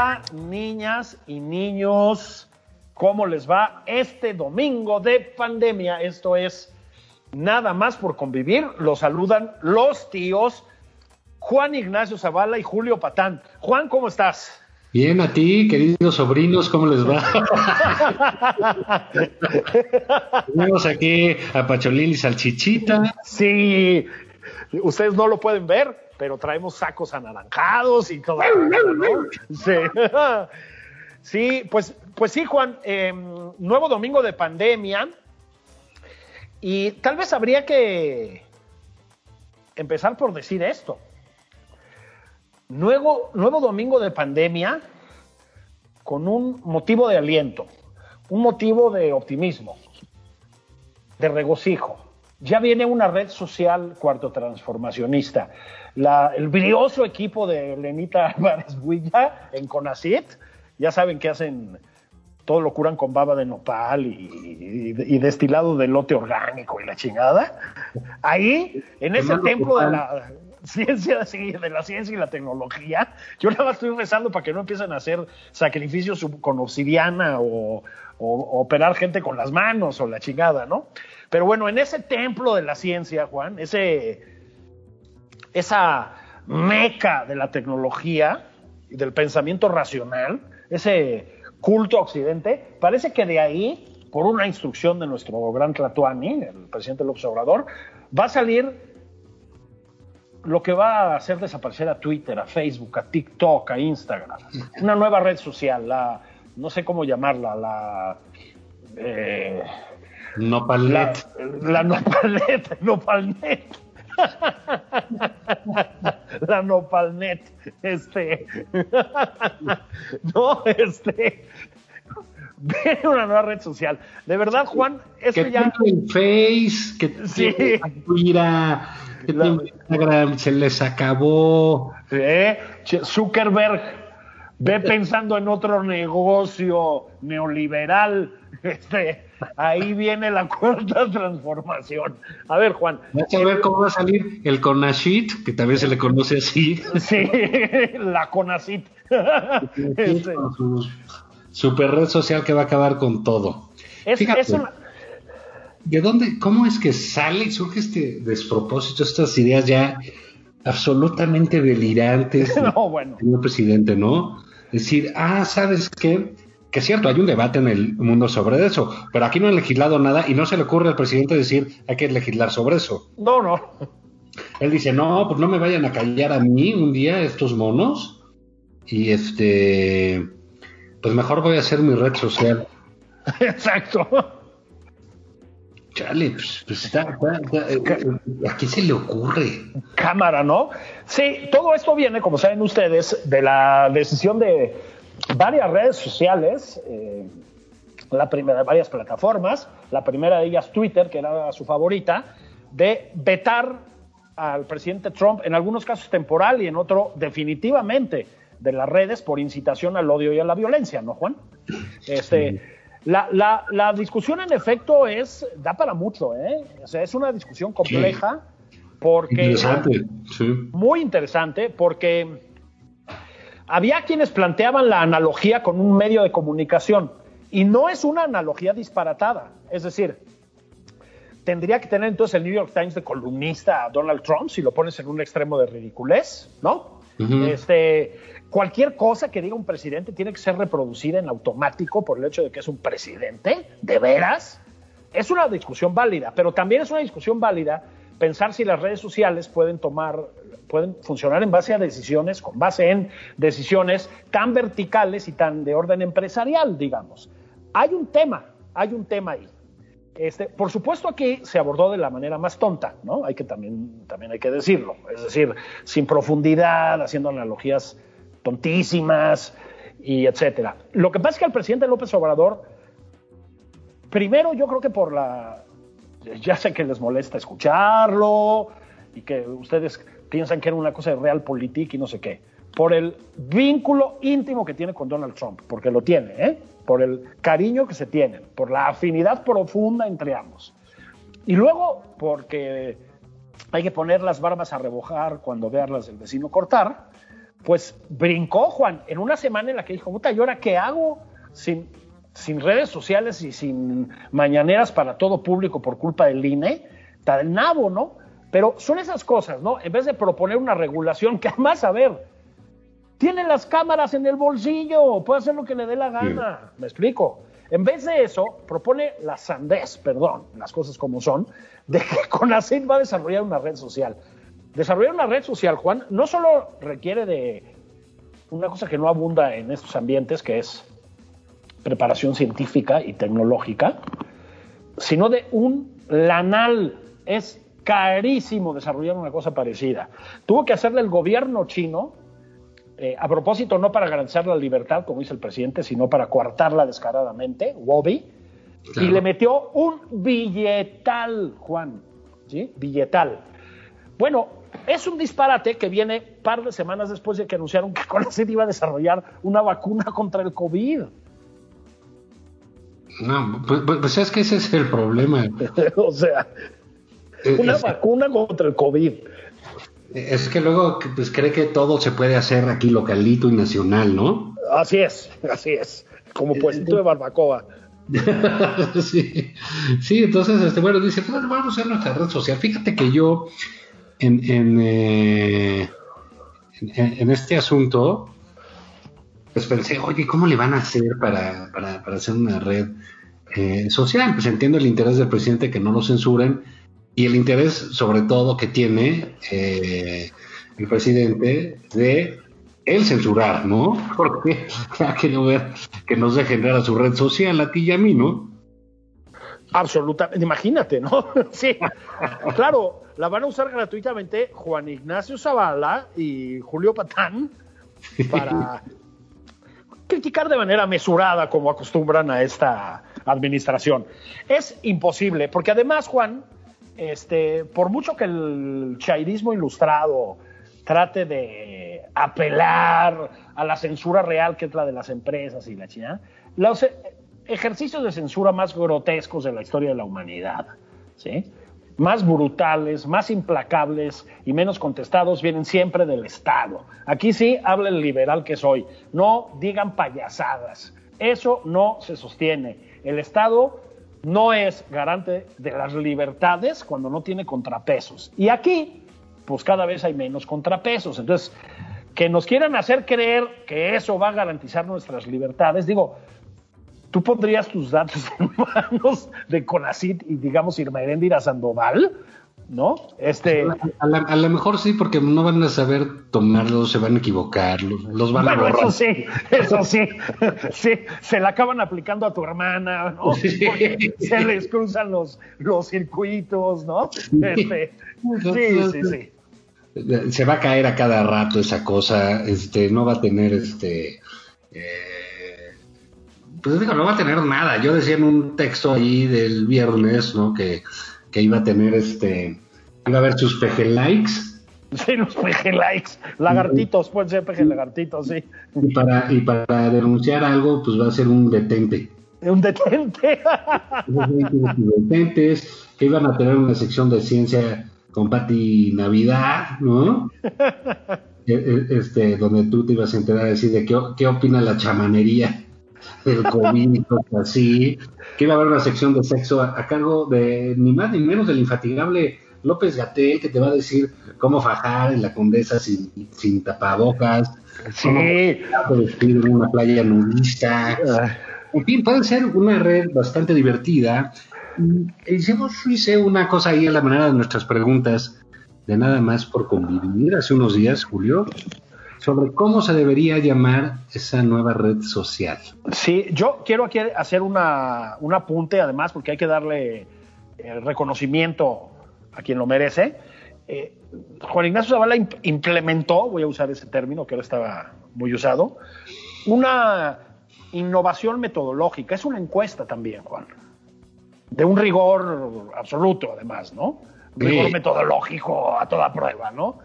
Hola niñas y niños, ¿cómo les va este domingo de pandemia? Esto es nada más por convivir. Los saludan los tíos Juan Ignacio Zavala y Julio Patán. Juan, ¿cómo estás? Bien, a ti, queridos sobrinos, ¿cómo les va? Tenemos aquí a Pacholín y Salchichita. Sí, ustedes no lo pueden ver, pero traemos sacos anaranjados y todo. Sí. sí, pues, pues sí, Juan, eh, nuevo domingo de pandemia. Y tal vez habría que empezar por decir esto. Nuevo, nuevo domingo de pandemia con un motivo de aliento, un motivo de optimismo, de regocijo. Ya viene una red social cuarto transformacionista. La, el brioso equipo de Lenita Álvarez Builla en Conacit, ya saben que hacen, todo lo curan con baba de nopal y, y, y destilado de lote orgánico y la chingada. Ahí, en ese templo de la ciencia, sí, de la ciencia y la tecnología, yo nada más estoy rezando para que no empiecen a hacer sacrificios con obsidiana o, operar gente con las manos o la chingada, ¿no? Pero bueno, en ese templo de la ciencia, Juan, ese, esa meca de la tecnología y del pensamiento racional, ese culto occidente, parece que de ahí, por una instrucción de nuestro gran Tlatuani, el presidente López Obrador, va a salir lo que va a hacer desaparecer a Twitter, a Facebook, a TikTok, a Instagram. Una nueva red social, la, no sé cómo llamarla, la... Eh, Nopalet. La, la Nopalet, Nopalnet. la Nopalnet, este, no, este, viene una nueva red social. De verdad, Juan, eso que ya. tiene Face, que Sí. Twitter, que La- tiene Instagram, se les acabó. ¿eh? Zuckerberg ve pensando en otro negocio neoliberal. Este, ahí viene la cuarta transformación. A ver, Juan. Vas a ver cómo va a salir el Conashit, que también se le conoce así. Sí, la CONACIT. Este, super red social que va a acabar con todo. es, Fíjate. es una- ¿De dónde, cómo es que sale y surge este despropósito, estas ideas ya absolutamente delirantes del No, bueno. señor presidente, ¿no? Decir, ah, ¿sabes qué? Que es cierto, hay un debate en el mundo sobre eso, pero aquí no han legislado nada y no se le ocurre al presidente decir, hay que legislar sobre eso. No, no. Él dice, no, pues no me vayan a callar a mí un día estos monos y este, pues mejor voy a hacer mi red social. Exacto. Chale, pues, pues está, está- está- eh, eh, ¿a quién se le ocurre? Cámara, ¿no? Sí, todo esto viene, como saben ustedes, de la decisión de varias redes sociales, eh, la primera, varias plataformas, la primera de ellas Twitter, que era su favorita, de vetar al presidente Trump, en algunos casos temporal y en otro definitivamente de las redes por incitación al odio y a la violencia, ¿no, Juan? Este, la, la- la discusión en efecto es, da para mucho, ¿eh? O sea, es una discusión compleja porque Interesante, sí. muy interesante porque había quienes planteaban la analogía con un medio de comunicación y no es una analogía disparatada. Es decir, tendría que tener entonces el New York Times de columnista a Donald Trump si lo pones en un extremo de ridiculez, ¿no? Este, cualquier cosa que diga un presidente tiene que ser reproducida en automático por el hecho de que es un presidente, de veras. Es una discusión válida, pero también es una discusión válida pensar si las redes sociales pueden tomar, pueden funcionar en base a decisiones, con base en decisiones tan verticales y tan de orden empresarial, digamos. Hay un tema, hay un tema ahí. Este, por supuesto aquí se abordó de la manera más tonta, ¿no? Hay que también, también hay que decirlo, es decir, sin profundidad, haciendo analogías tontísimas y etcétera. Lo que pasa es que al presidente López Obrador, primero yo creo que por la, ya sé que les molesta escucharlo y que ustedes piensan que era una cosa de realpolitik y no sé qué, por el vínculo íntimo que tiene con Donald Trump, porque lo tiene, ¿eh? Por el cariño que se tienen, por la afinidad profunda entre ambos. Y luego porque hay que poner las barbas a rebojar cuando veas del vecino cortar, pues brincó Juan en una semana en la que dijo, puta, ¿y ahora qué hago sin, sin redes sociales y sin mañaneras para todo público por culpa del INE? Está del nabo, ¿no? Pero son esas cosas, ¿no? En vez de proponer una regulación que además, a ver, tiene las cámaras en el bolsillo, puede hacer lo que le dé la gana. ¿Me explico? En vez de eso, propone la sandez, perdón, las cosas como son, de que CONACYT va a desarrollar una red social. Desarrollar una red social, Juan, no solo requiere de una cosa que no abunda en estos ambientes, que es preparación científica y tecnológica, sino de un lanal. Es carísimo desarrollar una cosa parecida. Tuvo que hacerle el gobierno chino eh, a propósito, no para garantizar la libertad, como dice el presidente, sino para coartarla descaradamente, Wobby, y le metió un billetal, Juan, ¿sí? Billetal. Bueno, es un disparate que viene par de semanas después de que anunciaron que CONACYT iba a desarrollar una vacuna contra el COVID. No, pues, pues, pues es que ese es el problema. o sea, eh, una vacuna contra el COVID. Es que luego pues, cree que todo se puede hacer aquí localito y nacional, ¿no? Así es, así es. Como puestito de barbacoa. sí. sí, entonces, este, bueno, dice, bueno, vamos a hacer nuestra red social. Fíjate que yo en, en, eh, en, este asunto, pues pensé, oye, ¿cómo le van a hacer para, para, para hacer una red eh, social? Pues entiendo el interés del presidente que no lo censuren y el interés sobre todo que tiene eh, el presidente de el censurar, ¿no? Porque ya quiero ver que nos dejen a su red social a ti y a mí, ¿no? Absolutamente, imagínate, ¿no? sí, claro, la van a usar gratuitamente Juan Ignacio Zavala y Julio Patán para criticar de manera mesurada como acostumbran a esta administración. Es imposible, porque además, Juan, este, por mucho que el chairismo ilustrado trate de apelar a la censura real que es la de las empresas y la China, los ejercicios de censura más grotescos de la historia de la humanidad, más brutales, más implacables y menos contestados vienen siempre del Estado. Aquí sí habla el liberal que soy. No digan payasadas. Eso no se sostiene. El Estado no es garante de las libertades cuando no tiene contrapesos. Y aquí, pues cada vez hay menos contrapesos. Entonces, que nos quieran hacer creer que eso va a garantizar nuestras libertades, digo, tú pondrías tus datos en manos de Conacit y digamos Irma Heréndira Sandoval, ¿no? Este, a, lo mejor sí, porque no van a saber tomarlos, se van a equivocar, los, van a borrar. Eso sí, eso sí, sí, se la acaban aplicando a tu hermana, ¿no? se les cruzan los, los circuitos, ¿no? Este, sí, sí, sí. Se va a caer a cada rato esa cosa, este, no va a tener este. Eh, pues digo, no va a tener nada. Yo decía en un texto ahí del viernes, ¿no? Que que iba a tener este, iba a haber sus peje likes. Sí, los peje likes, lagartitos, pueden ser peje lagartitos, sí. Y para, y para denunciar algo, pues va a ser un detente. Un detente. Detentes, que iban a tener una sección de ciencia con Pati Navidad, ¿no? E, e, este, donde tú te ibas a enterar decir de qué, qué opina la chamanería del COVID y cosas así, que iba a haber una sección de sexo a, a cargo de ni más ni menos del infatigable López Gatel, que te va a decir cómo fajar en la condesa sin, sin tapabocas, cómo Sí. vestir en una playa nudista. En fin, puede ser una red bastante divertida. Hicimos, hice una cosa ahí a la manera de nuestras preguntas, de nada más por convivir hace unos días, Julio, sobre cómo se debería llamar esa nueva red social. Sí, yo quiero aquí hacer una, un apunte, además, porque hay que darle eh, reconocimiento a quien lo merece. Eh, Juan Ignacio Zavala imp- implementó, voy a usar ese término que ahora estaba muy usado, una innovación metodológica. Es una encuesta también, Juan. De un rigor absoluto, además, ¿no? Sí. rigor metodológico a toda prueba, ¿no?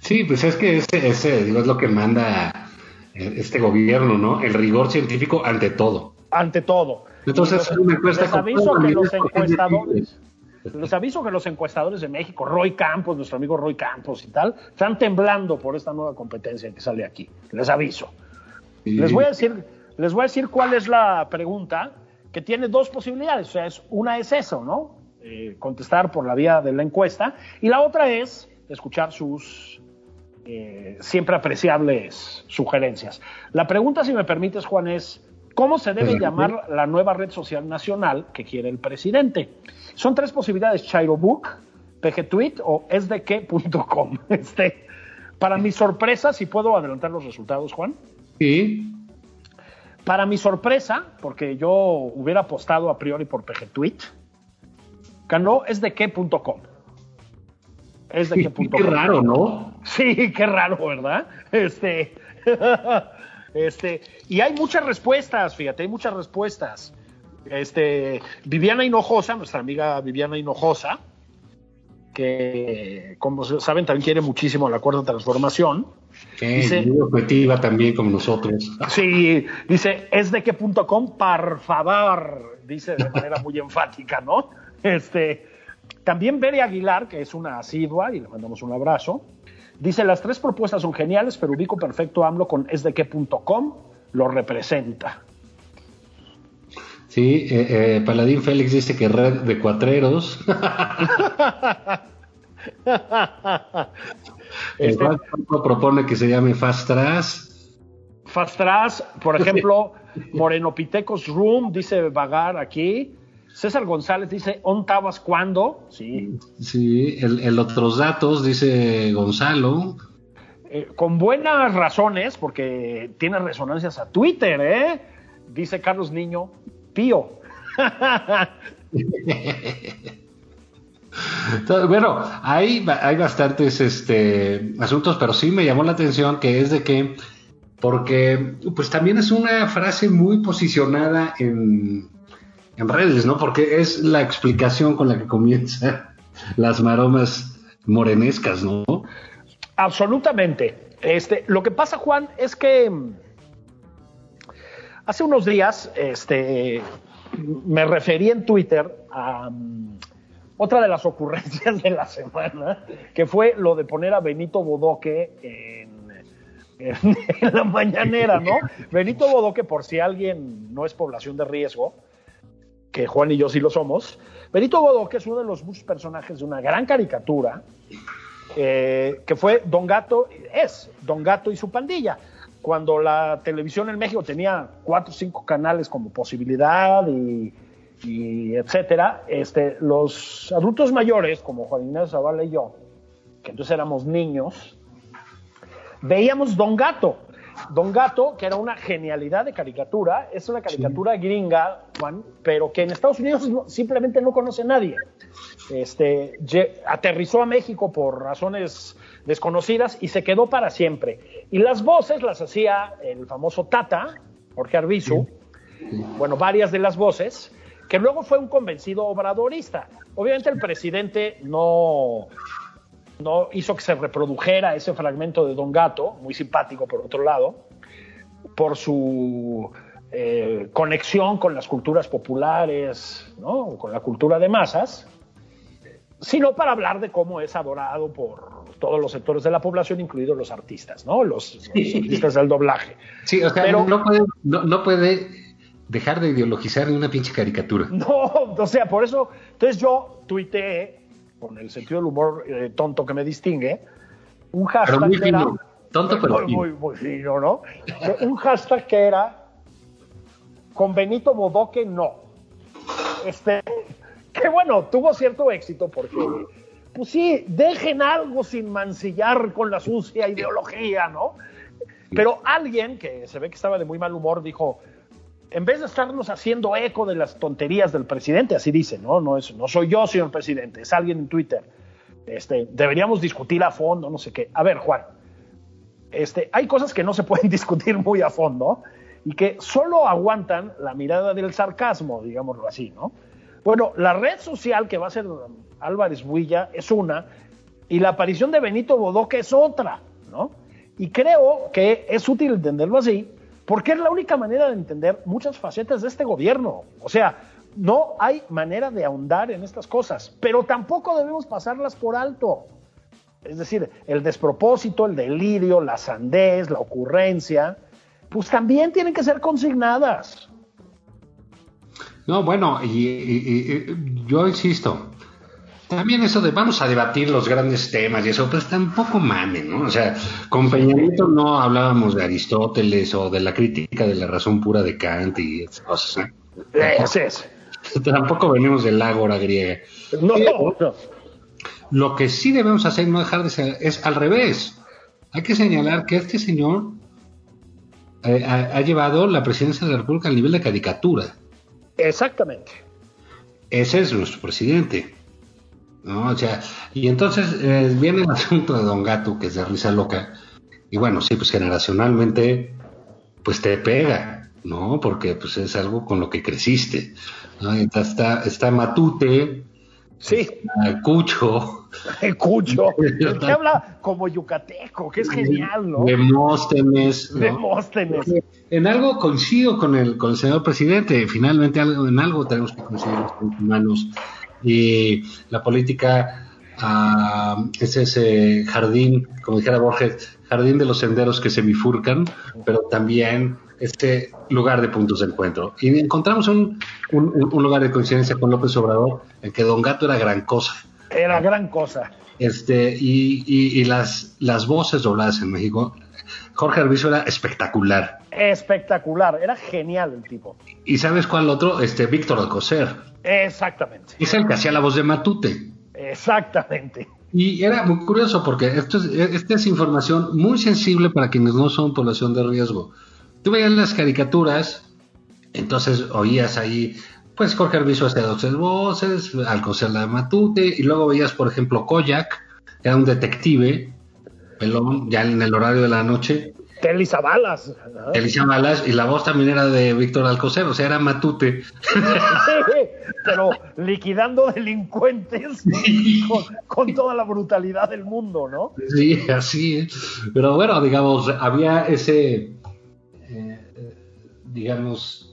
Sí, pues es que ese, ese digo, es lo que manda este gobierno, ¿no? El rigor científico ante todo. Ante todo. Entonces, una encuesta les aviso que los encuestadores, les aviso que los encuestadores de México, Roy Campos, nuestro amigo Roy Campos y tal, están temblando por esta nueva competencia que sale aquí. Les aviso. Sí. Les voy a decir, les voy a decir cuál es la pregunta, que tiene dos posibilidades. O sea, es, una es eso, ¿no? Eh, contestar por la vía de la encuesta. Y la otra es escuchar sus eh, siempre apreciables sugerencias. La pregunta, si me permites, Juan, es ¿cómo se debe llamar la nueva red social nacional que quiere el presidente? Son tres posibilidades, Chairobook, PGTweet o sdk.com. Este, para mi sorpresa, si puedo adelantar los resultados, Juan. Sí, Para mi sorpresa, porque yo hubiera apostado a priori por PGTweet, ganó sdk.com. Sdk.com. qué raro, ¿no? Sí, qué raro, ¿verdad? Este, este, y hay muchas respuestas, fíjate, hay muchas respuestas. Este, Viviana Hinojosa, nuestra amiga Viviana Hinojosa, que como saben también quiere muchísimo la cuarta transformación. Que Dice- muy objetiva también como nosotros. Sí, dice, es de qué.com, por favor, dice de manera muy enfática, ¿no? Este, también Bere Aguilar, que es una asidua, y le mandamos un abrazo, dice, las tres propuestas son geniales, pero ubico perfecto AMLO con es de qué.com, lo representa. Sí, eh, eh, Paladín Félix dice que red de cuatreros. El Este- propone que se llame Fast Trash. Fastras, por ejemplo, Moreno Pitecos Room, dice Vagar aquí. César González dice, ¿on tabas cuándo? Sí, Sí, el, el otros datos dice Gonzalo. Eh, con buenas razones, porque tiene resonancias a Twitter, ¿eh? Dice Carlos Niño, pío. Bueno, hay, hay bastantes este, asuntos, pero sí me llamó la atención que es de que, porque pues también es una frase muy posicionada en, en redes, ¿no? Porque es la explicación con la que comienzan las maromas morenescas, ¿no? Absolutamente. Este, lo que pasa, Juan, es que mm, hace unos días este, me referí en Twitter a mm, otra de las ocurrencias de la semana, que fue lo de poner a Benito Bodoque en, en- en la mañanera, ¿no? Benito Bodoque, por si alguien no es población de riesgo, que Juan y yo sí lo somos, Benito Bodoque es uno de los muchos personajes de una gran caricatura eh, que fue Don Gato, es Don Gato y su pandilla. Cuando la televisión en México tenía cuatro o cinco canales como posibilidad y, etcétera, este, los adultos mayores, como Juan Ignacio Zavala y yo, que entonces éramos niños, veíamos Don Gato. Don Gato, que era una genialidad de caricatura, es una caricatura gringa, Juan, pero que en Estados Unidos no- simplemente no conoce nadie. Este, aterrizó a México por razones desconocidas y se quedó para siempre. Y las voces las hacía el famoso Tata, Jorge Arbizu, bueno, varias de las voces, que luego fue un convencido obradorista. Obviamente el presidente no, no hizo que se reprodujera ese fragmento de Don Gato, muy simpático por otro lado, por su eh, conexión con las culturas populares, ¿no? con la cultura de masas, sino para hablar de cómo es adorado por todos los sectores de la población, incluidos los artistas, ¿no? Los, los artistas del doblaje. Sí, o sea, Pero- no, puede, no, no puede dejar de ideologizar en una pinche caricatura. No, o sea, por eso, entonces yo tuiteé, con el sentido del humor eh, tonto que me distingue, un hashtag Pero muy era... Tonto, pero muy, fino. muy, muy fino, ¿no? Un hashtag que era con Benito Bodoque no. Este, que bueno, tuvo cierto éxito porque, pues sí, dejen algo sin mancillar con la sucia ideología, ¿no? Pero alguien que se ve que estaba de muy mal humor dijo, en vez de estarnos haciendo eco de las tonterías del presidente, así dice, ¿no? No, es, no soy yo, señor presidente, es alguien en Twitter. Este, deberíamos discutir a fondo, no sé qué. A ver, Juan, este, hay cosas que no se pueden discutir muy a fondo y que solo aguantan la mirada del sarcasmo, digámoslo así, ¿no? Bueno, la red social que va a ser Álvarez Builla es una y la aparición de Benito Bodoque es otra, ¿no? Y creo que es útil entenderlo así porque es la única manera de entender muchas facetas de este gobierno. O sea, no hay manera de ahondar en estas cosas, pero tampoco debemos pasarlas por alto. Es decir, el despropósito, el delirio, la sandez, la ocurrencia, pues también tienen que ser consignadas. No, bueno, y, y- y- yo insisto, también eso de vamos a debatir los grandes temas y eso, pues tampoco mamen, ¿no? O sea, con Peña Nieto no hablábamos de Aristóteles o de la crítica de la razón pura de Kant y esas cosas, ¿eh? Ese es. Tampoco venimos del ágora griega. No, no. Lo que sí debemos hacer, no dejar de ser, es al revés. Hay que señalar que este señor eh, ha, ha llevado la presidencia de la República al nivel de caricatura. Exactamente. Ese es nuestro presidente. ¿No? O sea, y entonces eh, viene el asunto de Don Gato, que es de risa loca. Y bueno, sí, pues generacionalmente, pues te pega, ¿no? Porque pues es algo con lo que creciste. ¿no? Y Está, está, está Matute, Sí, está Cucho, el cucho. El que habla como yucateco, que es genial, ¿no? Demóstenes, ¿no? Demóstenes. En algo coincido con el, con el señor presidente. Finalmente, algo, en algo tenemos que coincidir los humanos. Y la política ah, es ese jardín, como dijera Borges, jardín de los senderos que se bifurcan, pero también este lugar de puntos de encuentro. Y encontramos un, un- un lugar de coincidencia con López Obrador, en que Don Gato era gran cosa. Era gran cosa. Este, y, y- y las, las voces dobladas en México. Jorge Arbizu era espectacular. Espectacular. Era genial el tipo. ¿Y sabes cuál otro? Este, Víctor Alcocer. Exactamente. Es el que hacía la voz de Matute. Exactamente. Y era muy curioso porque esto es, esta es información muy sensible para quienes no son población de riesgo. Tú veías las caricaturas, entonces oías ahí, pues Jorge Arbizu hacía dos voces, Alcocer la de Matute, y luego veías, por ejemplo, Koyak, que era un detective, pelón, ya en el horario de la noche, Telisa Balas. ¿no? Alicia Balas, y la voz también era de Víctor Alcocer, o sea, era Matute. Pero liquidando delincuentes con, con toda la brutalidad del mundo, ¿no? Sí, así es. Pero bueno, digamos, había ese, eh, digamos,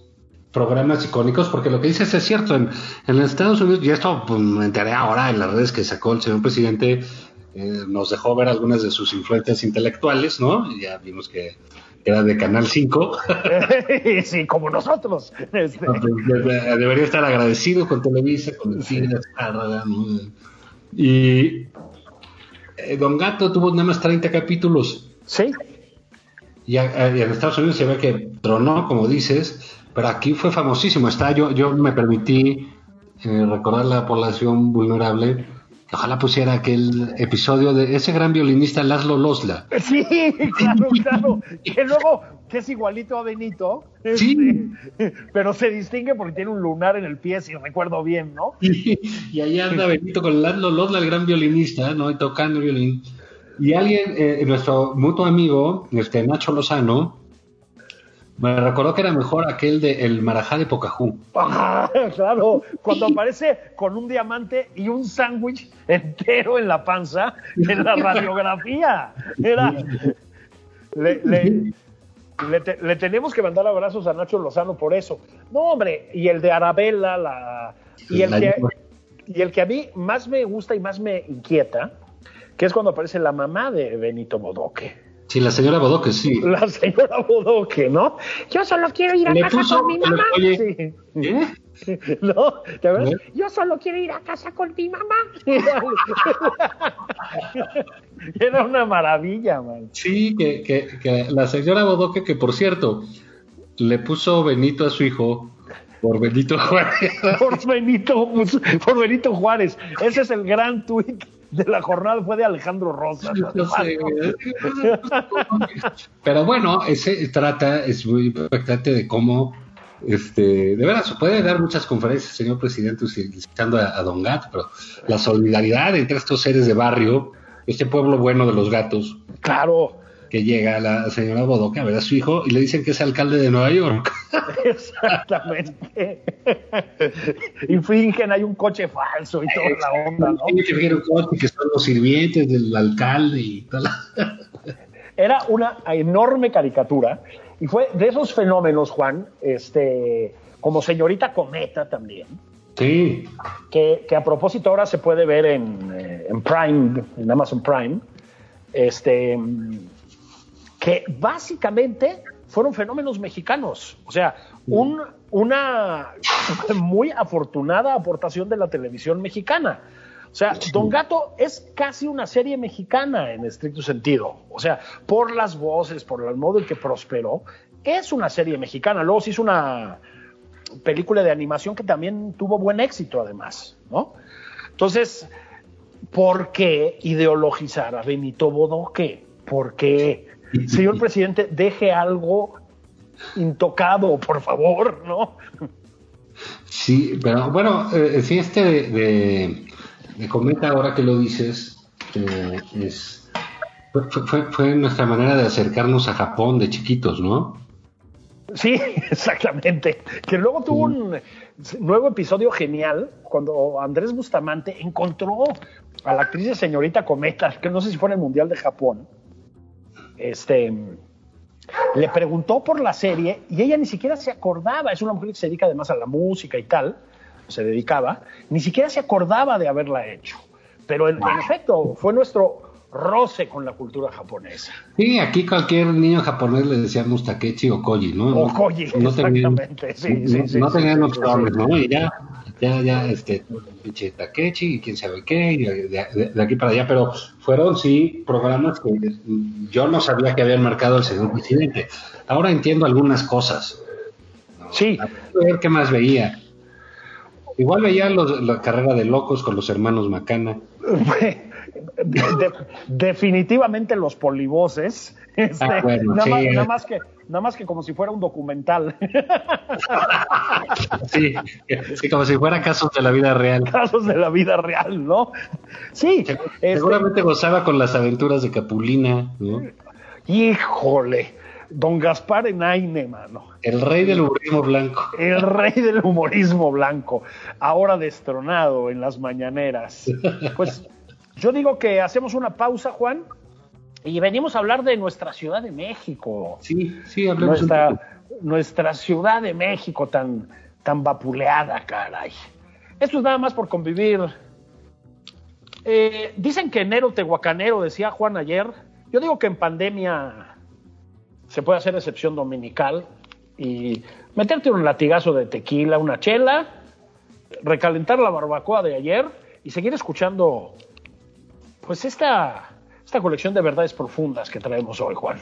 programas icónicos, porque lo que dices es cierto, en, en los Estados Unidos, y esto pues, me enteré ahora en las redes que sacó el señor presidente, eh, nos dejó ver algunas de sus influencias intelectuales, ¿no? Ya vimos que era de Canal 5. sí, como nosotros. Este, pues, de- debería estar agradecido con Televisa, con el cine, ¿no? Y eh, Don Gato tuvo nada más 30 capítulos. sí, Y, a- y en Estados Unidos se ve que tronó, como dices, pero aquí fue famosísimo. Está, yo, yo me permití eh, recordar la población vulnerable. Ojalá pusiera aquel episodio de ese gran violinista Laszlo Losla. sí, claro, claro. Que luego, que es igualito a Benito, Sí. este, pero se distingue porque tiene un lunar en el pie, si recuerdo bien, ¿no? Y, y ahí anda Benito con Laszlo Losla, el gran violinista, ¿no? Y tocando el violín. Y alguien, eh, nuestro mutuo amigo, este Nacho Lozano, me recordó que era mejor aquel de El Marajá de Pocahú. Ah, claro, cuando aparece con un diamante y un sándwich entero en la panza en la radiografía. Era. Le, le- le te- le tenemos que mandar abrazos a Nacho Lozano por eso. No, hombre, y el de Arabella, la, y, el que, y el que a mí más me gusta y más me inquieta que es cuando aparece la mamá de Benito Bodoque. Sí, la señora Bodoque, sí. La señora Bodoque, ¿no? Yo solo quiero ir a Le casa puso- con mi mamá. oye, Sí. ¿Eh? ¿No? ¿Te acuerdas? ¿Eh? Yo solo quiero ir a casa con mi mamá. Era una maravilla, man. Sí, que, que, que la señora Bodoque, que por cierto, le puso Benito a su hijo por Benito Juárez. Por Benito, por Benito Juárez. Ese es el gran tuit de la jornada, fue de Alejandro Rosa. ¿no? No sé. Pero bueno, ese trata, es muy impactante de cómo, este, de veras, puede dar muchas conferencias, señor presidente, utilizando a, a Don Gato, pero la solidaridad entre estos seres de barrio, este pueblo bueno de los gatos, Claro, que llega la señora Bodoque a ver a su hijo y le dicen que es alcalde de Nueva York. exactamente. y fingen, hay un coche falso y toda la onda, ¿no? Tiene que ver un coche que son los sirvientes del alcalde y tal. Era una enorme caricatura y fue de esos fenómenos, Juan, este, como señorita Cometa también, Sí, que, que a propósito ahora se puede ver en, eh, en Prime, en Amazon Prime, este, que básicamente fueron fenómenos mexicanos. O sea, un- una muy afortunada aportación de la televisión mexicana. O sea, Don Gato es casi una serie mexicana en estricto sentido. O sea, por las voces, por el modo en que prosperó, es una serie mexicana. Luego se hizo una película de animación que también tuvo buen éxito, además, ¿no? Entonces, ¿por qué ideologizar a Benito Bodoque? ¿Por qué? Señor presidente, deje algo intocado, por favor, ¿no? sí, pero bueno, eh, sí, este de, de, de Cometa, ahora que lo dices, eh, es, fue, fue, fue nuestra manera de acercarnos a Japón de chiquitos, ¿no? Sí, exactamente. Que luego tuvo un nuevo episodio genial cuando Andrés Bustamante encontró a la actriz de Señorita Cometa, que no sé si fue en el Mundial de Japón. Este le preguntó por la serie y ella ni siquiera se acordaba. Es una mujer que se dedica además a la música y tal, se dedicaba, ni siquiera se acordaba de haberla hecho. Pero en, en efecto, fue nuestro roce con la cultura japonesa. Sí, aquí cualquier niño japonés le decíamos Takechi o Koji, ¿no? O Koji, exactamente, sí, no, sí, no sí, tenían sí, sí, nombres, sí. ¿no? Y ya, ya, ya, este, pinche Takechi y quién sabe qué, y de, de- de aquí para allá, pero fueron, sí, programas que yo no sabía que habían marcado el señor presidente. Ahora entiendo algunas cosas. Sí, A ver qué más veía. Igual veía los- la carrera de locos con los hermanos Macana. De- de- definitivamente los polivoces. Este, Ah, bueno, nada, sí, más, eh. nada más que, nada más que como si fuera un documental. Sí, sí, como si fuera casos de la vida real. Casos de la vida real, ¿no? Sí. este, Seguramente gozaba con las aventuras de Capulina, ¿no? híjole. Don Gaspar Enaine, mano. El rey del humorismo blanco. El rey del humorismo blanco. Ahora destronado en las mañaneras. Pues yo digo que hacemos una pausa, Juan, y venimos a hablar de nuestra Ciudad de México. Sí, sí, poco. nuestra, nuestra Ciudad de México tan, tan vapuleada, caray. Esto es nada más por convivir. Eh, dicen que enero tehuacanero, decía Juan ayer. Yo digo que en pandemia se puede hacer excepción dominical y meterte un latigazo de tequila, una chela, recalentar la barbacoa de ayer y seguir escuchando pues esta, esta colección de verdades profundas que traemos hoy, Juan.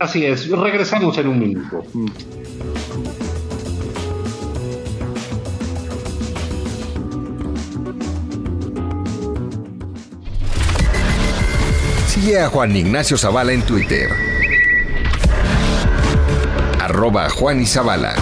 Así es, regresamos en un minuto. Sigue a Juan Ignacio Zavala en Twitter. Arroba Juan y Zavala.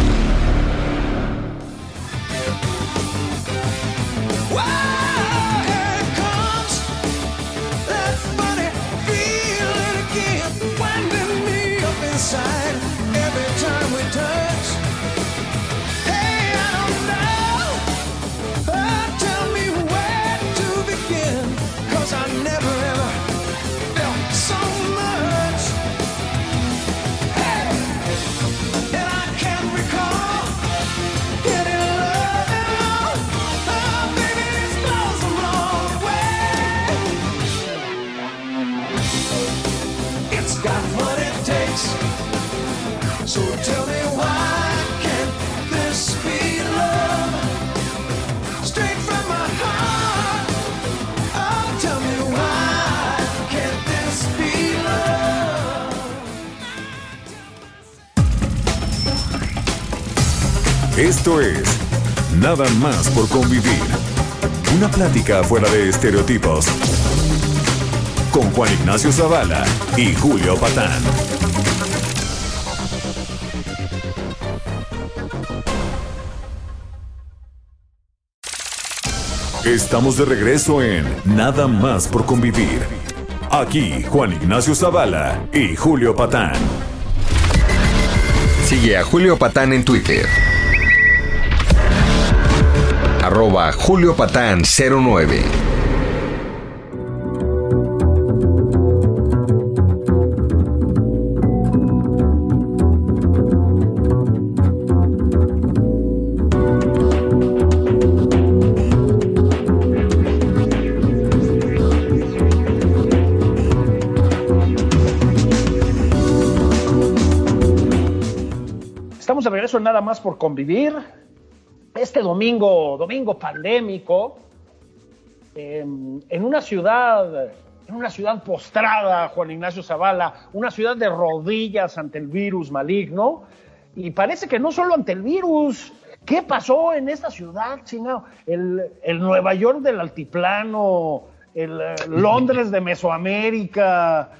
Fuera de estereotipos. Con Juan Ignacio Zavala y Julio Patán. Estamos de regreso en Nada más por convivir. Aquí Juan Ignacio Zavala y Julio Patán. Sigue a Julio Patán en Twitter. Arroba Julio Patán 09. Estamos de regreso nada más por convivir. Este domingo, domingo pandémico, eh, en una ciudad, en una ciudad postrada, Juan Ignacio Zavala, una ciudad de rodillas ante el virus maligno, y parece que no solo ante el virus. ¿Qué pasó en esta ciudad, chingado? El, el Nueva York del altiplano, el eh, Londres de Mesoamérica.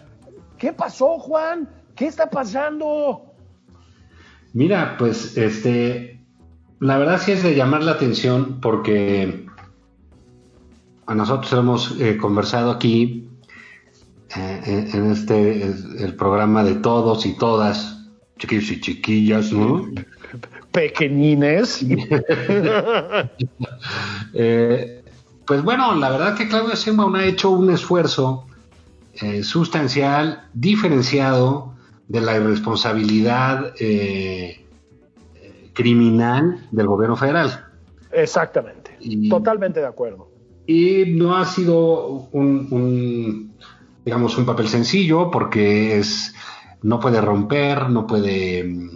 ¿Qué pasó, Juan? ¿Qué está pasando? Mira, pues este, la verdad sí es de llamar la atención porque a nosotros hemos eh, conversado aquí eh, en- este el, el programa de todos y todas, chiquillos y chiquillas, ¿no? Pequeñines. Eh, pues bueno, la verdad que Claudia Sheinbaum ha hecho un esfuerzo eh, sustancial, diferenciado de la irresponsabilidad eh, criminal del gobierno federal. Exactamente. Y- Totalmente de acuerdo. Y no ha sido un, un, digamos, un papel sencillo porque es, no puede romper, no puede mm,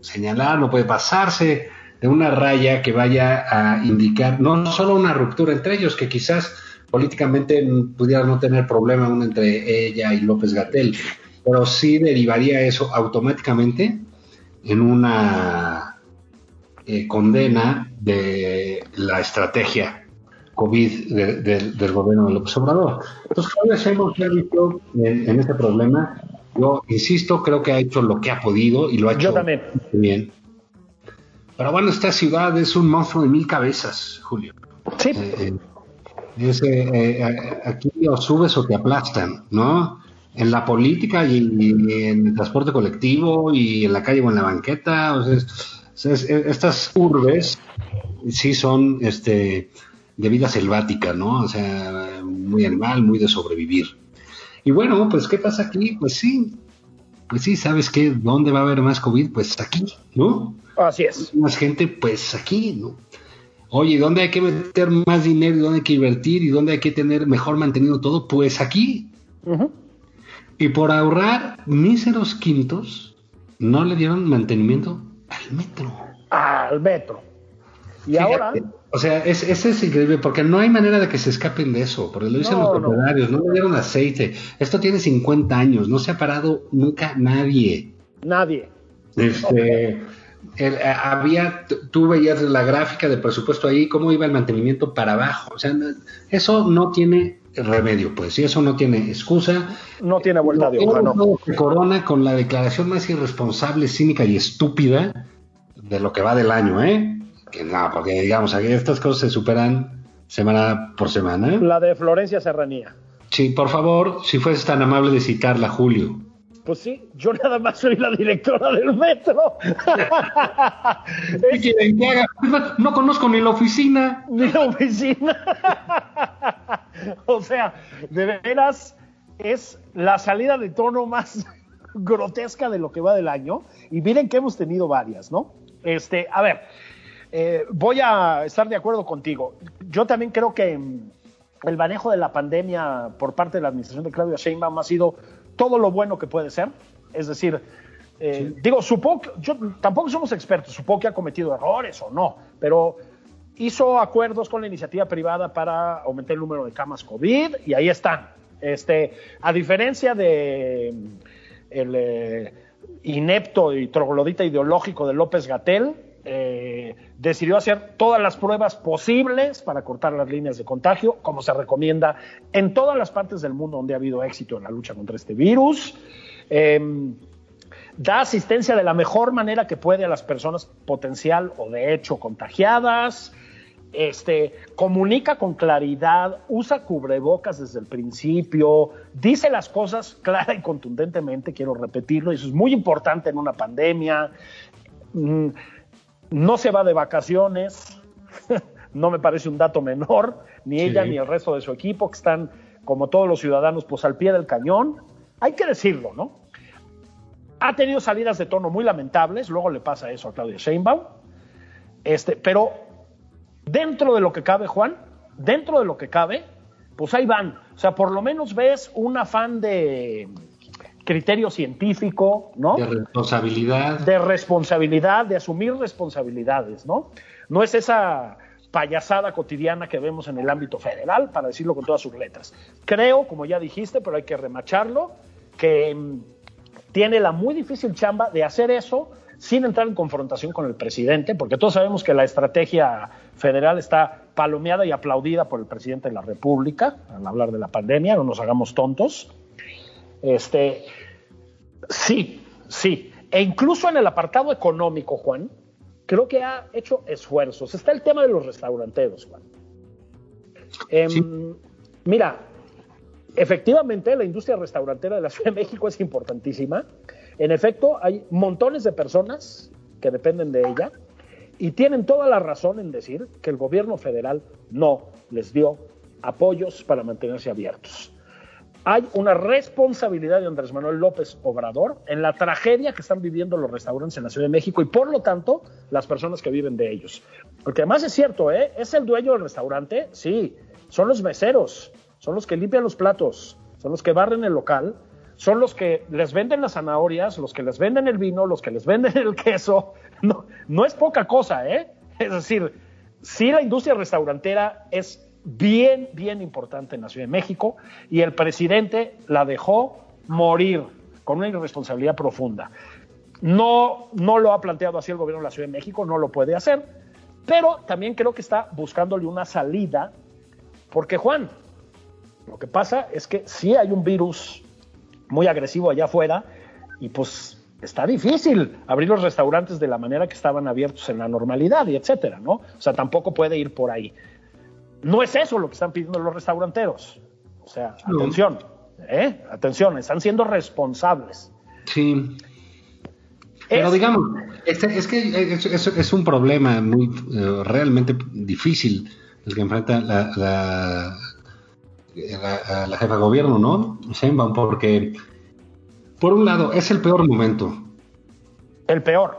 señalar, no puede pasarse de una raya que vaya a indicar no solo una ruptura entre ellos, que quizás políticamente pudiera no tener problema aún entre ella y López Gatel, pero sí derivaría eso automáticamente en una eh, condena de la estrategia COVID de- de- del gobierno de López Obrador. Entonces, Claudia se ha visto en, en este problema. Yo insisto, creo que ha hecho lo que ha podido y lo ha hecho Yo también. muy bien. Pero bueno, esta ciudad es un monstruo de mil cabezas, Julio. Sí, Eh, es, eh, eh, aquí o subes o te aplastan, ¿no? En la política y, en el transporte colectivo y en la calle o en la banqueta. o sea, es- es- es- estas urbes sí son este, de vida selvática, ¿no? O sea, muy animal, muy de sobrevivir. Y bueno, pues ¿qué pasa aquí? Pues sí, pues sí, ¿sabes qué? ¿Dónde va a haber más COVID? Pues aquí, ¿no? así es. más gente, pues aquí, ¿no? Oye, ¿dónde hay que meter más dinero y dónde hay que invertir y dónde hay que tener mejor mantenido todo? Pues aquí. Ujú. Y por ahorrar míseros quintos, no le dieron mantenimiento al metro. Al metro. Y Fíjate, ahora, O sea, es, ese es increíble porque no hay manera de que se escapen de eso, porque lo dicen No, los propietarios, no. le dieron aceite. Esto tiene 50 años, no se ha parado nunca nadie. nadie. Este, el- eh, había, tú veías la gráfica de presupuesto ahí, cómo iba el mantenimiento para abajo. O sea, eso no tiene remedio, pues, y eso no tiene excusa. No tiene vuelta de hoja, no. se corona con la declaración más irresponsable, cínica y estúpida de lo que va del año, ¿eh? Que no, porque digamos, aquí estas cosas se superan semana por semana. La de Florencia Serranía. Sí, por favor, si fueses tan amable de citarla, Julio. Pues sí, yo nada más soy la directora del metro. No conozco ni la oficina. Ni la oficina. o sea, de veras es la salida de tono más grotesca de lo que va del año. Y miren que hemos tenido varias, ¿no? Este, a ver, eh, voy a estar de acuerdo contigo. Yo también creo que, el manejo de la pandemia por parte de la administración de Claudia Sheinbaum ha sido todo lo bueno que puede ser. Es decir, eh, digo, supongo que, yo tampoco somos expertos, supongo que ha cometido errores o no, pero hizo acuerdos con la iniciativa privada para aumentar el número de camas COVID y ahí están. Este, a diferencia de mm, el eh, inepto y troglodita ideológico de López Gatel, eh, decidió hacer todas las pruebas posibles para cortar las líneas de contagio, como se recomienda en todas las partes del mundo donde ha habido éxito en la lucha contra este virus. Em, da asistencia de la mejor manera que puede a las personas potencial o de hecho contagiadas, este, comunica con claridad, usa cubrebocas desde el principio, dice las cosas clara y contundentemente, quiero repetirlo, y eso es muy importante en una pandemia. Mm, No se va de vacaciones, no me parece un dato menor, ni ella Sí. ni el resto de su equipo, que están, como todos los ciudadanos, pues al pie del cañón. Hay que decirlo, ¿no? ha tenido salidas de tono muy lamentables, luego le pasa eso a Claudia Sheinbaum, este, pero dentro de lo que cabe, Juan, dentro de lo que cabe, pues ahí van. O sea, por lo menos ves un afán de criterio científico, ¿no? De responsabilidad. de responsabilidad, de asumir responsabilidades, ¿no? No es esa payasada cotidiana que vemos en el ámbito federal, para decirlo con todas sus letras. Creo, como ya dijiste, pero hay que remacharlo, que mm, tiene la muy difícil chamba de hacer eso sin entrar en confrontación con el presidente, porque todos sabemos que la estrategia federal está palomeada y aplaudida por el presidente de la República al hablar de la pandemia, no nos hagamos tontos. Este, Sí, sí. E incluso en el apartado económico, Juan, creo que ha hecho esfuerzos. Está el tema de los restauranteros, Juan. Em, Sí. Mira, efectivamente la industria restaurantera de la Ciudad de México es importantísima. En efecto, hay montones de personas que dependen de ella y tienen toda la razón en decir que el gobierno federal no les dio apoyos para mantenerse abiertos hay una responsabilidad de Andrés Manuel López Obrador en la tragedia que están viviendo los restaurantes en la Ciudad de México y por lo tanto las personas que viven de ellos. Porque además es cierto, ¿eh? Es el dueño del restaurante, sí, son los meseros, son los que limpian los platos, son los que barren el local, son los que les venden las zanahorias, los que les venden el vino, los que les venden el queso. No, no es poca cosa, ¿eh? Es decir, sí la industria restaurantera es bien, bien importante en la Ciudad de México y el presidente la dejó morir con una irresponsabilidad profunda. No, no lo ha planteado así el gobierno de la Ciudad de México, no lo puede hacer, pero también creo que está buscándole una salida, porque Juan, lo que pasa es que sí hay un virus muy agresivo allá afuera y pues está difícil abrir los restaurantes de la manera que estaban abiertos en la normalidad y etcétera, ¿no? O sea, tampoco puede ir por ahí. No es eso lo que están pidiendo los restauranteros. O sea, No. atención, ¿eh? Atención, están siendo responsables. Sí. Pero Es- digamos, este- es que es, es- es un problema muy eh, realmente difícil el que enfrenta la, la, la jefa de gobierno, ¿no? Sheinbaum, porque por un lado es el peor momento el peor.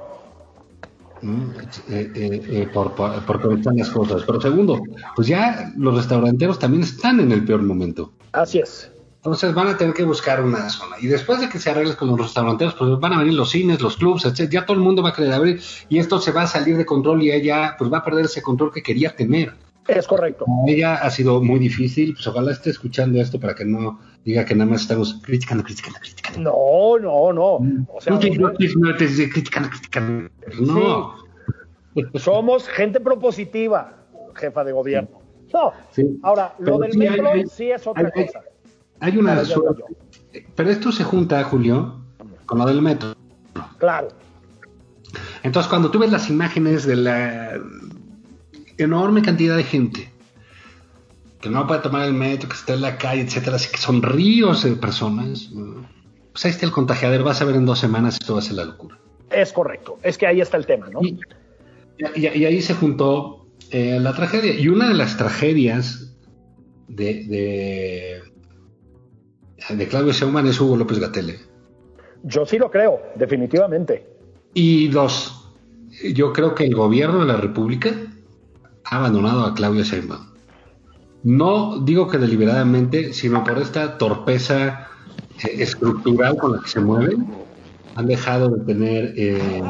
¿No? Eh, eh, eh, por, por, por cómo están las cosas. Pero segundo, pues ya los restauranteros también están en el peor momento. Así es. Entonces van a tener que buscar una zona. Y después de que se arregle con los restauranteros, pues van a venir los cines, los clubs, etc. Ya todo el mundo va a querer abrir y esto se va a salir de control y ella pues va a perder ese control que quería tener. Es correcto. Ella ha sido muy difícil, pues ojalá esté escuchando esto para que no diga que nada más estamos criticando, criticando, criticando. No, no, no. O sea, No, no, no, te- te- criticando, criticando. No. somos gente propositiva, jefa de gobierno. No. Sí. Ahora, lo del sí metro hay- sí es otra hay- cosa. Hay una suerte. Pero esto se junta, Julio, con lo del metro. Claro. Entonces, cuando tú ves las imágenes de la enorme cantidad de gente que no puede tomar el metro, que está en la calle, etcétera, así que son ríos de personas, pues ahí está el contagiadero. Vas a ver en dos semanas esto va a ser la locura. Es correcto. Es que ahí está el tema, ¿no? Y, y- y ahí se juntó eh, la tragedia. Y una de las tragedias de, de, de Claudio Sheinbaum es Hugo López Gatelle. Yo sí lo creo, definitivamente. Y dos, yo creo que el gobierno de la República ha abandonado a Claudia Sheinbaum. no digo que deliberadamente, sino por esta torpeza eh, estructural con la que se mueven, han dejado de tener eh,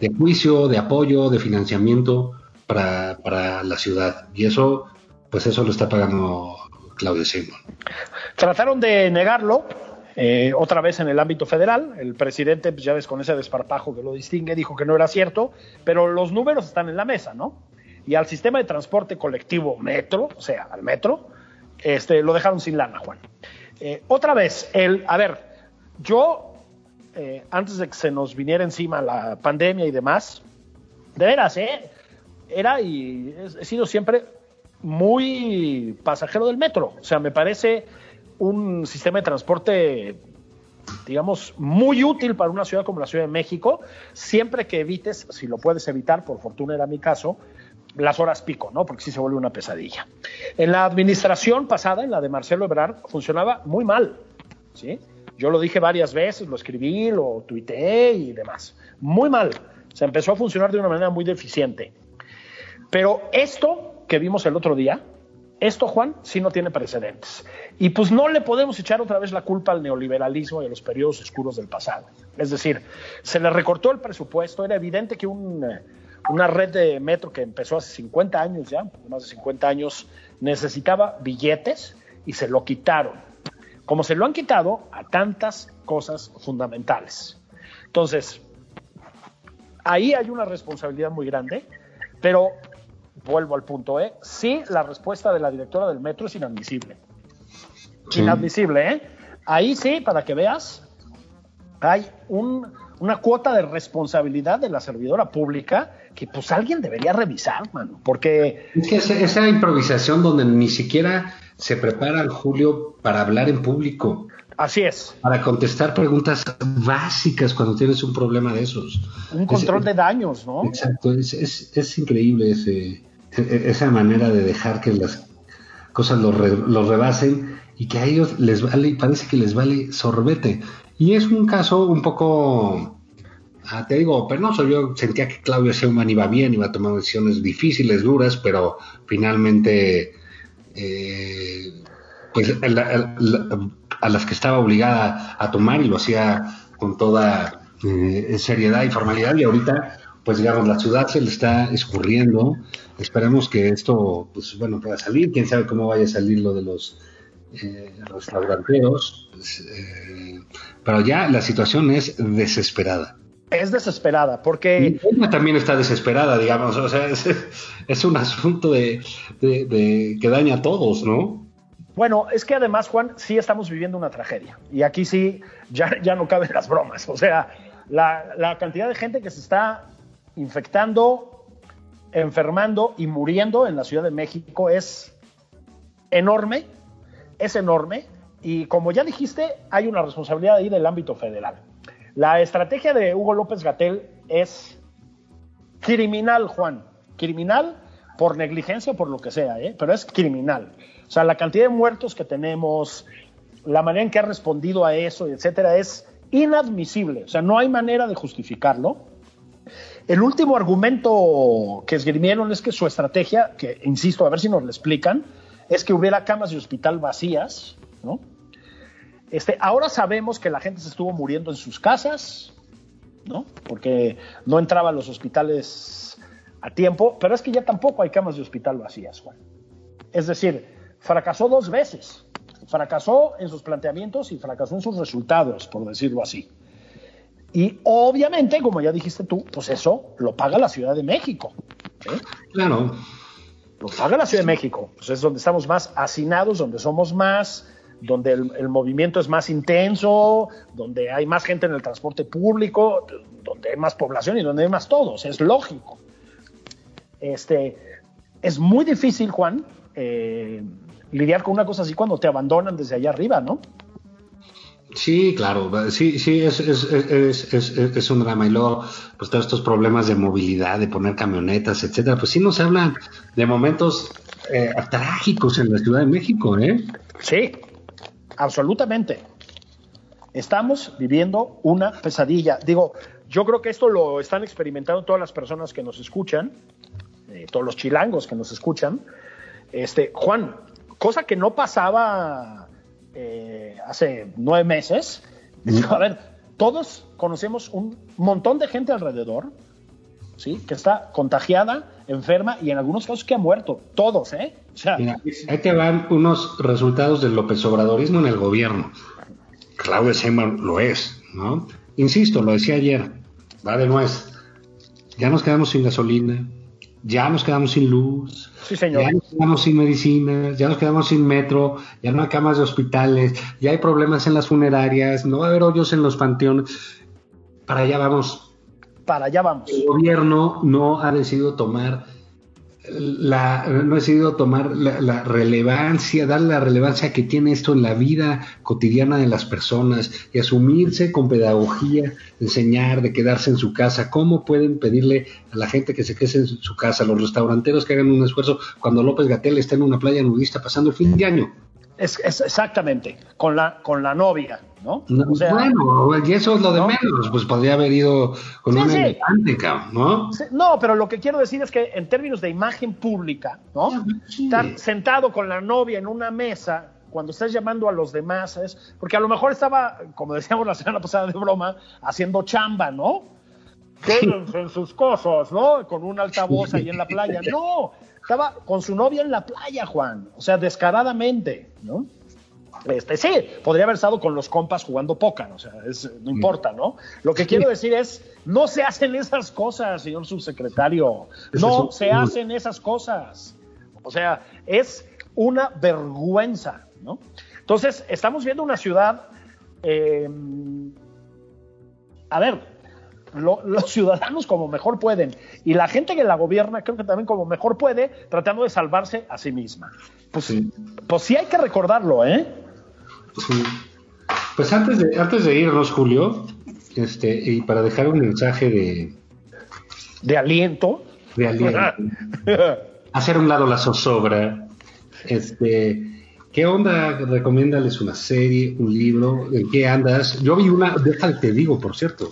de, juicio, de apoyo, de financiamiento para, para la ciudad. Y eso, pues eso lo está pagando Claudio Sheinbaum. Trataron de negarlo eh, otra vez en el ámbito federal. El presidente, pues ya ves, con ese desparpajo que lo distingue, dijo que no era cierto, pero los números están en la mesa, ¿no? Y al sistema de transporte colectivo metro, o sea, al metro, este, lo dejaron sin lana, Juan. Eh, otra vez, el, a ver, yo, eh, antes de que se nos viniera encima la pandemia y demás, de veras, ¿eh? Era y he sido siempre muy pasajero del metro. O sea, me parece un sistema de transporte, digamos, muy útil para una ciudad como la Ciudad de México, siempre que evites, si lo puedes evitar, por fortuna era mi caso, las horas pico, ¿no? Porque sí se vuelve una pesadilla. En la administración pasada, en la de Marcelo Ebrard, funcionaba muy mal, ¿sí? Yo lo dije varias veces, lo escribí, lo tuiteé y demás. Muy mal. Se empezó a funcionar de una manera muy deficiente. Pero esto que vimos el otro día, esto, Juan, sí no tiene precedentes. Y pues no le podemos echar otra vez la culpa al neoliberalismo y a los periodos oscuros del pasado. Es decir, se le recortó el presupuesto, era evidente que eh, una red de metro que empezó hace 50 años ya, más de 50 años, necesitaba billetes y se lo quitaron. Como se lo han quitado a tantas cosas fundamentales. Entonces, ahí hay una responsabilidad muy grande, pero vuelvo al punto, ¿eh? Sí, la respuesta de la directora del metro es inadmisible. Sí. Inadmisible, ¿eh? Ahí sí, para que veas, hay un- una cuota de responsabilidad de la servidora pública que pues alguien debería revisar, mano, porque Es que esa, esa improvisación donde ni siquiera se prepara Julio para hablar en público, así es, para contestar preguntas básicas cuando tienes un problema de esos. un control Es- de daños, ¿no? Exacto, es, es, es increíble ese, e- esa manera de dejar que las cosas los, re- rebasen y que a ellos les vale, parece que les vale sorbete. Y es un caso un poco, ah, te digo, penoso. Yo sentía que Claudio Sheinbaum iba bien, iba a tomar decisiones difíciles, duras, pero finalmente, eh, pues la- a las que estaba obligada a tomar y lo hacía con toda eh, seriedad y formalidad. Y ahorita pues digamos la ciudad se le está escurriendo. Esperemos que esto pues bueno pueda salir. Quién sabe cómo vaya a salir lo de los eh, restauranteros pues, eh, pero ya la situación es desesperada. Es desesperada, porque ella también está desesperada digamos. O sea es, es un asunto de, de- de- que daña a todos no Bueno, es que además, Juan, sí estamos viviendo una tragedia. Y aquí sí ya, ya no caben las bromas. O sea, la, la cantidad de gente que se está infectando, enfermando y muriendo en la Ciudad de México es enorme, es enorme. Y como ya dijiste, hay una responsabilidad ahí del ámbito federal. La estrategia de Hugo López Gatel es criminal, Juan. Criminal por negligencia o por lo que sea, ¿eh? pero es criminal. O sea, la cantidad de muertos que tenemos, la manera en que ha respondido a eso, etcétera, es inadmisible. O sea, no hay manera de justificarlo. El último argumento que esgrimieron es que su estrategia, que insisto, a ver si nos lo explican, es que hubiera camas de hospital vacías, ¿no? Este, ahora sabemos que la gente se estuvo muriendo en sus casas, ¿no? Porque no entraba a los hospitales a tiempo, pero es que ya tampoco hay camas de hospital vacías, Juan. Es decir, fracasó dos veces. Fracasó en sus planteamientos y fracasó en sus resultados, por decirlo así. Y obviamente, como ya dijiste tú, pues eso lo paga la Ciudad de México. ¿eh? claro Lo paga la Ciudad de México. Pues es donde estamos más hacinados, donde somos más, donde el, el movimiento es más intenso, donde hay más gente en el transporte público, donde hay más población y donde hay más todos. Es lógico. Este, es muy difícil, Juan, eh, lidiar con una cosa así cuando te abandonan desde allá arriba, ¿no? Sí, claro, sí, sí, es, es, es, es, es un drama. Y luego, pues todos estos problemas de movilidad, de poner camionetas, etcétera, pues sí nos hablan de momentos eh, trágicos en la Ciudad de México, ¿eh? Sí, absolutamente. Estamos viviendo una pesadilla. Digo, yo creo que esto lo están experimentando todas las personas que nos escuchan. eh, todos los chilangos que nos escuchan. Este, Juan, cosa que no pasaba eh, hace nueve meses. A ver, todos conocemos un montón de gente alrededor, ¿sí? Que está contagiada, enferma y en algunos casos que ha muerto. Todos, ¿eh? O sea, Mira, ahí te van unos resultados del López Obradorismo en el gobierno. Claudia Sheinbaum lo es, ¿no? Insisto, lo decía ayer, va de nuez. Ya nos quedamos sin gasolina, ya nos quedamos sin luz, Sí, señor. ya nos quedamos sin medicinas, ya nos quedamos sin metro, ya no hay camas de hospitales, ya hay problemas en las funerarias, no va a haber hoyos en los panteones. Para allá vamos. para allá vamos. El gobierno no ha decidido tomar la, no ha decidido tomar la, relevancia, darle la relevancia que tiene esto en la vida cotidiana de las personas y asumirse con pedagogía, enseñar, de quedarse en su casa. ¿Cómo pueden pedirle a la gente que se quede en su casa, a los restauranteros que hagan un esfuerzo cuando López Gatel está en una playa nudista pasando el fin de año? Es, es exactamente, con la, con la novia, ¿no? No, O sea, bueno, y eso es lo de ¿no? menos, pues podría haber ido con Sí, un sí. ¿no? Sí, No, pero lo que quiero decir es que en términos de imagen pública, ¿no? Sí. Estar sentado con la novia en una mesa cuando estás llamando a los demás es porque a lo mejor estaba, como decíamos la semana pasada de broma, haciendo chamba, ¿no? Quédense en sus cosas, ¿no? Con un altavoz ahí en la playa. No, estaba con su novia en la playa, Juan. O sea, descaradamente, ¿no? Este, sí, podría haber estado con los compas jugando póker, o sea, es- no importa, ¿no? Lo que quiero decir es, no se hacen esas cosas, señor subsecretario, no se hacen esas cosas. O sea, es una vergüenza, ¿no? Entonces, estamos viendo una ciudad, eh, a ver, lo- los ciudadanos como mejor pueden y la gente que la gobierna creo que también como mejor puede, tratando de salvarse a sí misma. Pues Sí. pues sí hay que recordarlo, ¿eh? Sí. Pues antes de, antes de irnos, Julio, este, y para dejar un mensaje de, De aliento. de aliento, hacer un lado la zozobra, este, ¿qué onda? Recomiéndales una serie, un libro, ¿en qué andas? Yo vi una, déjate te digo, por cierto,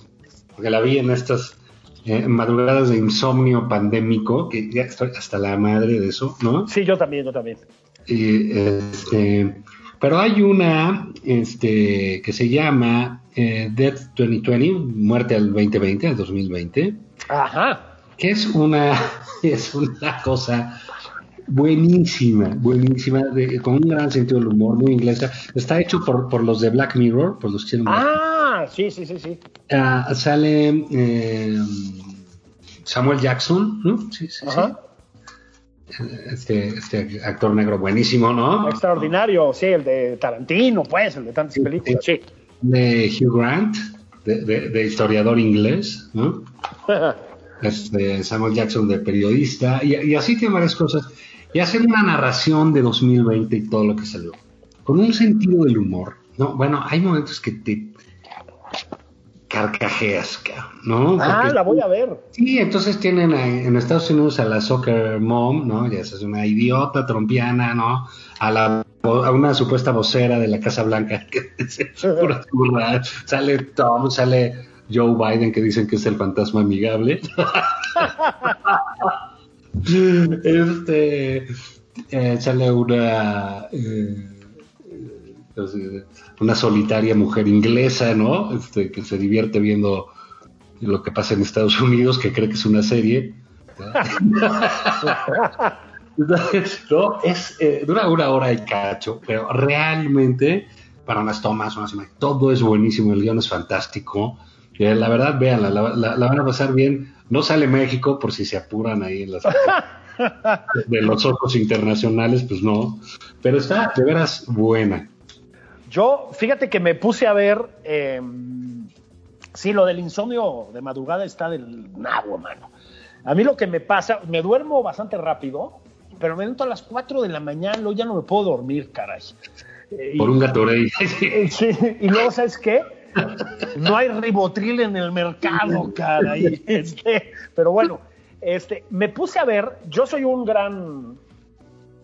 porque la vi en estas eh, madrugadas de insomnio pandémico, que ya estoy hasta la madre de eso, ¿no? Sí, yo también, yo también. Y, este, pero hay una este, que se llama eh, Death 2020, Muerte al 2020, al 2020, Ajá. que es una, es una cosa buenísima, buenísima, de- con un gran sentido del humor, muy inglesa. Está hecho por, por los de Black Mirror, por los que hicieron Black Ah, sí, sí, sí, sí. Ah, sale eh, Samuel Jackson, ¿no? Sí, sí, sí. Ajá. Este, este actor negro buenísimo, ¿no? Extraordinario, sí, el de Tarantino, pues, el de tantas películas, sí. de Hugh Grant, de, de- de historiador inglés, ¿no? Este, Samuel Jackson de periodista, y, y así tiene varias cosas. Y hacen una narración de 2020 y todo lo que salió, con un sentido del humor, ¿no? Bueno, hay momentos que te carcajeas, ¿no? ah, Porque- la voy a ver. Sí, entonces tienen a- en Estados Unidos a la soccer mom, ¿no? Ya es una idiota trompiana, ¿no? A la a una supuesta vocera de la Casa Blanca que. Sale Tom, sale Joe Biden que dicen que es el fantasma amigable. este eh, sale una eh, una solitaria mujer inglesa, ¿no? Este, que se divierte viendo lo que pasa en Estados Unidos, que cree que es una serie. No, es, eh, dura una hora y cacho, pero realmente para unas tomas, unas imágenes, todo es buenísimo, el guion es fantástico. Eh, la verdad, véanla, la, la- la van a pasar bien. No sale México por si se apuran ahí en las de los ojos internacionales, pues no. Pero está de veras buena. Yo, fíjate que me puse a ver, eh, sí, lo del insomnio de madrugada está del nabo, mano. A mí lo que me pasa, me duermo bastante rápido, pero me entro a las 4 de la mañana, luego ya no me puedo dormir, caray. Eh, y- Por un Gatorade. Sí, y luego, ¿sabes qué? No hay ribotril en el mercado, caray. Este, pero bueno, este, me puse a ver, yo soy un gran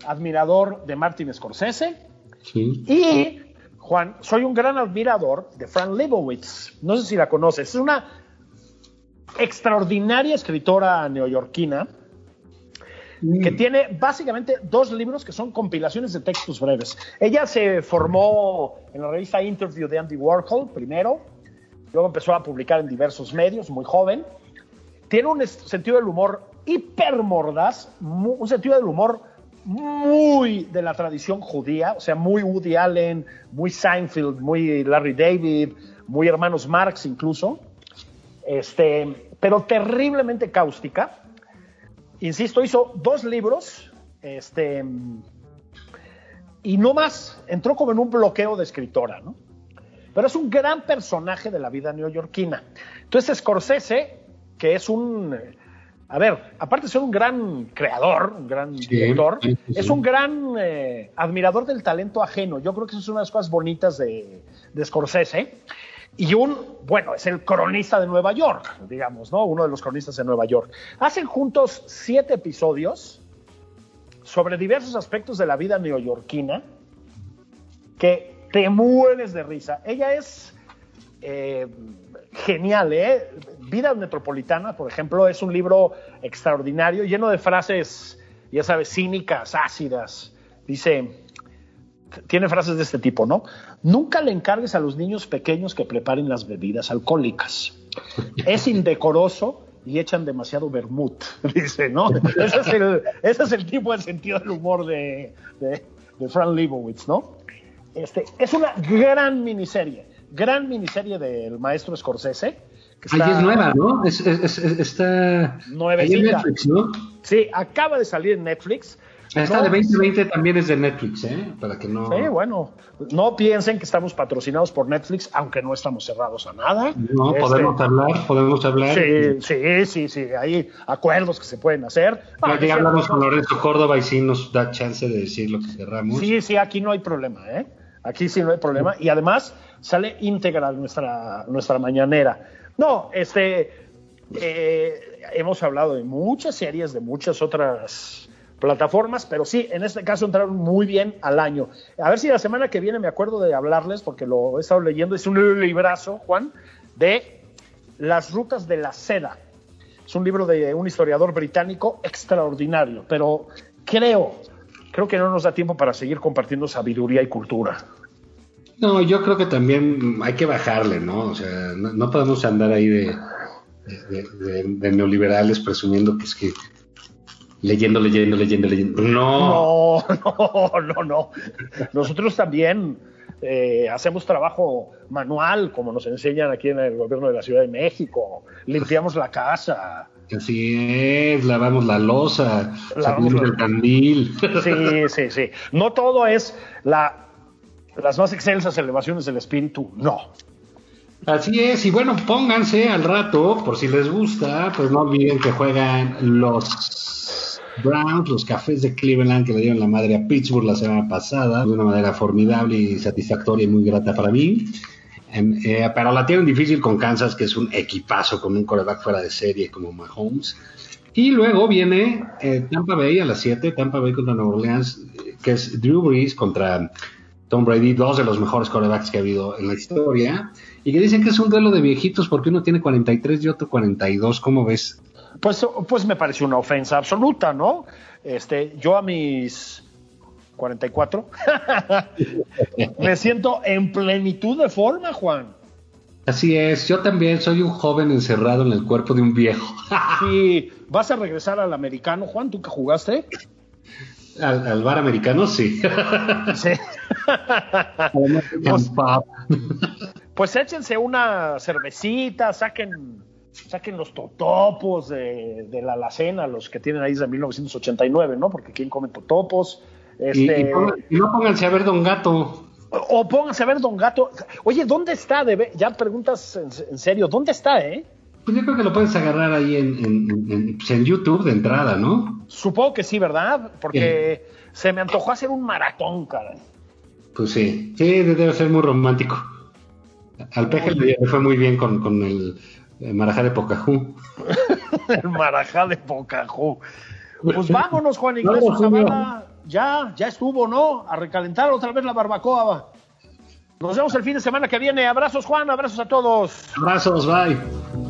admirador de Martin Scorsese Sí. y, Juan, soy un gran admirador de Fran Lebowitz. No sé si la conoces. Es una extraordinaria escritora neoyorquina que tiene básicamente dos libros que son compilaciones de textos breves. Ella se formó en la revista Interview de Andy Warhol primero, luego empezó a publicar en diversos medios, muy joven. Tiene un sentido del humor hiper mordaz, un sentido del humor muy de la tradición judía, o sea, muy Woody Allen, muy Seinfeld, muy Larry David, muy hermanos Marx incluso, este, pero terriblemente cáustica. Insisto, hizo dos libros, este, y no más, entró como en un bloqueo de escritora, ¿no? Pero es un gran personaje de la vida neoyorquina. Entonces, Scorsese, que es un, a ver, aparte de ser un gran creador, un gran director, sí, sí, es un gran eh, admirador del talento ajeno. Yo creo que eso es una de las cosas bonitas de, de Scorsese. Y un, bueno, es el cronista de Nueva York, digamos, ¿no? Uno de los cronistas de Nueva York. Hacen juntos siete episodios sobre diversos aspectos de la vida neoyorquina que te mueres de risa. Ella es eh, genial, ¿eh? Vida Metropolitana, por ejemplo, es un libro extraordinario, lleno de frases, ya sabes, cínicas, ácidas. Dice, tiene frases de este tipo, ¿no? Nunca le encargues a los niños pequeños que preparen las bebidas alcohólicas. Es indecoroso y echan demasiado vermut, dice, ¿no? Ese es el, ese es el tipo de sentido del humor de, de, de Fran Lebowitz, ¿no? Este, es una gran miniserie, gran miniserie del maestro Scorsese. que Ahí es nueva, ¿no? Es, es- es- es- está Nuevecita. ahí en Netflix, ¿no? Sí, acaba de salir en Netflix. Esta No, de 2020 también es de Netflix, ¿eh? Para que no... Sí, bueno, no piensen que estamos patrocinados por Netflix, aunque no estamos cerrados a nada. No, Este, podemos hablar, podemos hablar. Sí, sí, sí, sí, hay acuerdos que se pueden hacer. Ah, ya hablamos con Lorenzo Córdoba y sí nos da chance de decir lo que querramos. Sí, sí, aquí no hay problema, ¿eh? Aquí sí no hay problema. Y además sale íntegra nuestra, nuestra mañanera. No, este, eh, hemos hablado de muchas series, de muchas otras plataformas, pero sí, en este caso entraron muy bien al año. A ver si la semana que viene me acuerdo de hablarles, porque lo he estado leyendo, es un librazo, Juan, de Las Rutas de la Seda. Es un libro de un historiador británico extraordinario, pero creo, creo que no nos da tiempo para seguir compartiendo sabiduría y cultura. No, yo creo que también hay que bajarle, ¿no? O sea, no, no podemos andar ahí de, de- de- de neoliberales presumiendo que es que leyendo, leyendo, leyendo, leyendo. No. No, no, no, no. Nosotros también eh, hacemos trabajo manual, como nos enseñan aquí en el gobierno de la Ciudad de México. Limpiamos la casa. Así es, lavamos la losa, Lavamos el candil. Sí, sí, sí. No todo es la, las más excelsas elevaciones del espíritu, no. Así es, y bueno, pónganse al rato, por si les gusta, pues no olviden que juegan los Browns, los cafés de Cleveland que le dieron la madre a Pittsburgh la semana pasada, de una manera formidable y satisfactoria y muy grata para mí. Eh, pero la tienen difícil con Kansas, que es un equipazo con un coreback fuera de serie como Mahomes. Y luego viene eh, Tampa Bay a las 7, Tampa Bay contra Nueva Orleans, eh, que es Drew Brees contra Tom Brady, dos de los mejores corebacks que ha habido en la historia, y que dicen que es un duelo de viejitos porque uno tiene 43 y otro 42, ¿cómo ves? Pues, pues me parece una ofensa absoluta, ¿no? Este, yo a mis 44 me siento en plenitud de forma, Juan. Así es, yo también soy un joven encerrado en el cuerpo de un viejo. Si vas a regresar al americano, Juan, tú que jugaste. al, al bar americano, sí. Sí. Pues- Pues échense una cervecita, saquen, saquen los totopos de, de la alacena, los que tienen ahí desde 1989, ¿no? Porque quién come totopos. Este, y pongan- y no pónganse a ver Don Gato. o pónganse a ver Don Gato. Oye, ¿dónde está? Ya preguntas en, en serio, ¿dónde está, eh? Pues yo creo que lo puedes agarrar ahí en, en- en- en- pues YouTube de entrada, ¿no? Supongo que sí, ¿verdad? Porque se me antojó hacer un maratón, cara. Pues sí, sí, debe ser muy romántico. Al peje le fue muy bien con, con el, eh, marajá de Pocahú. El marajá de Pocahú. Pues vámonos, Juan Ignacio. Zavala. Ya, ya estuvo, ¿no? A recalentar otra vez la barbacoa. Nos vemos el fin de semana que viene. Abrazos, Juan, abrazos a todos. Abrazos, bye.